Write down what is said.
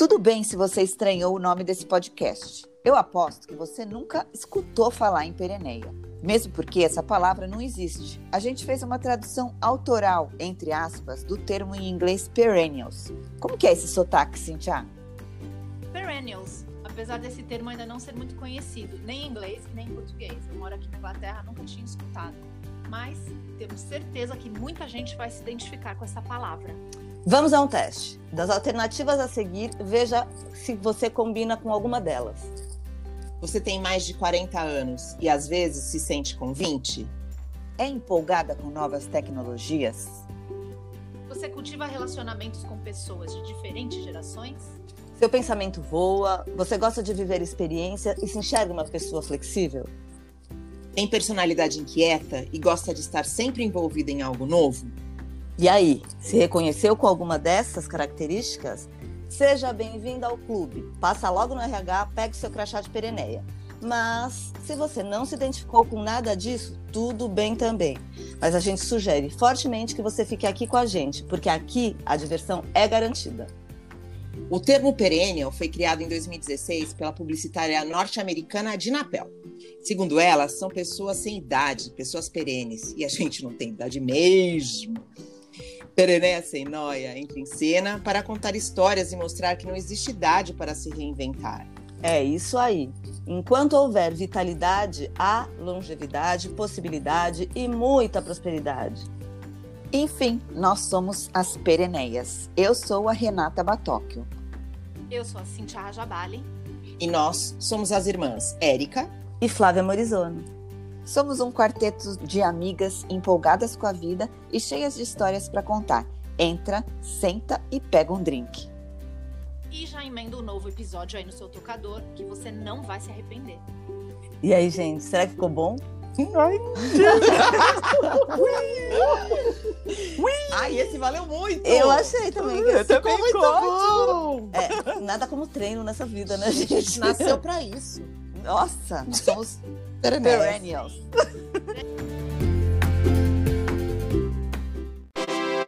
Tudo bem se você estranhou o nome desse podcast. Eu aposto que você nunca escutou falar em pereneia. Mesmo porque essa palavra não existe. A gente fez uma tradução autoral, entre aspas, do termo em inglês perennials. Como que é esse sotaque, Cintia? Perennials. Apesar desse termo ainda não ser muito conhecido, nem em inglês nem em português. Eu moro aqui na Inglaterra, nunca tinha escutado. Mas temos certeza que muita gente vai se identificar com essa palavra. Vamos a um teste. Das alternativas a seguir, veja se você combina com alguma delas. Você tem mais de 40 anos e às vezes se sente com 20? É empolgada com novas tecnologias? Você cultiva relacionamentos com pessoas de diferentes gerações? Seu pensamento voa? Você gosta de viver experiência e se enxerga uma pessoa flexível? Tem personalidade inquieta e gosta de estar sempre envolvida em algo novo? E aí, se reconheceu com alguma dessas características? Seja bem-vindo ao clube. Passa logo no RH, pegue seu crachá de pereneia. Mas, se você não se identificou com nada disso, tudo bem também. Mas a gente sugere fortemente que você fique aqui com a gente, porque aqui a diversão é garantida. O termo perennial foi criado em 2016 pela publicitária norte-americana Dinapel. Segundo ela, são pessoas sem idade, pessoas perenes, e a gente não tem idade mesmo. Perené sem noia entra em cena para contar histórias e mostrar que não existe idade para se reinventar. É isso aí. Enquanto houver vitalidade, há longevidade, possibilidade e muita prosperidade. Enfim, nós somos as Pereneias. Eu sou a Renata Batóquio. Eu sou a Cintia Rajabali. E nós somos as irmãs Érica e Flávia Morizono. Somos um quarteto de amigas empolgadas com a vida e cheias de histórias para contar. Entra, senta e pega um drink. E já emenda um novo episódio aí no seu tocador que você não vai se arrepender. E aí, gente, será que ficou bom? Ai, Ai, esse valeu muito! Eu achei também. Que Eu ficou muito bom. É, nada como treino nessa vida, né, gente? Nasceu pra isso. Nossa, nós somos perennials.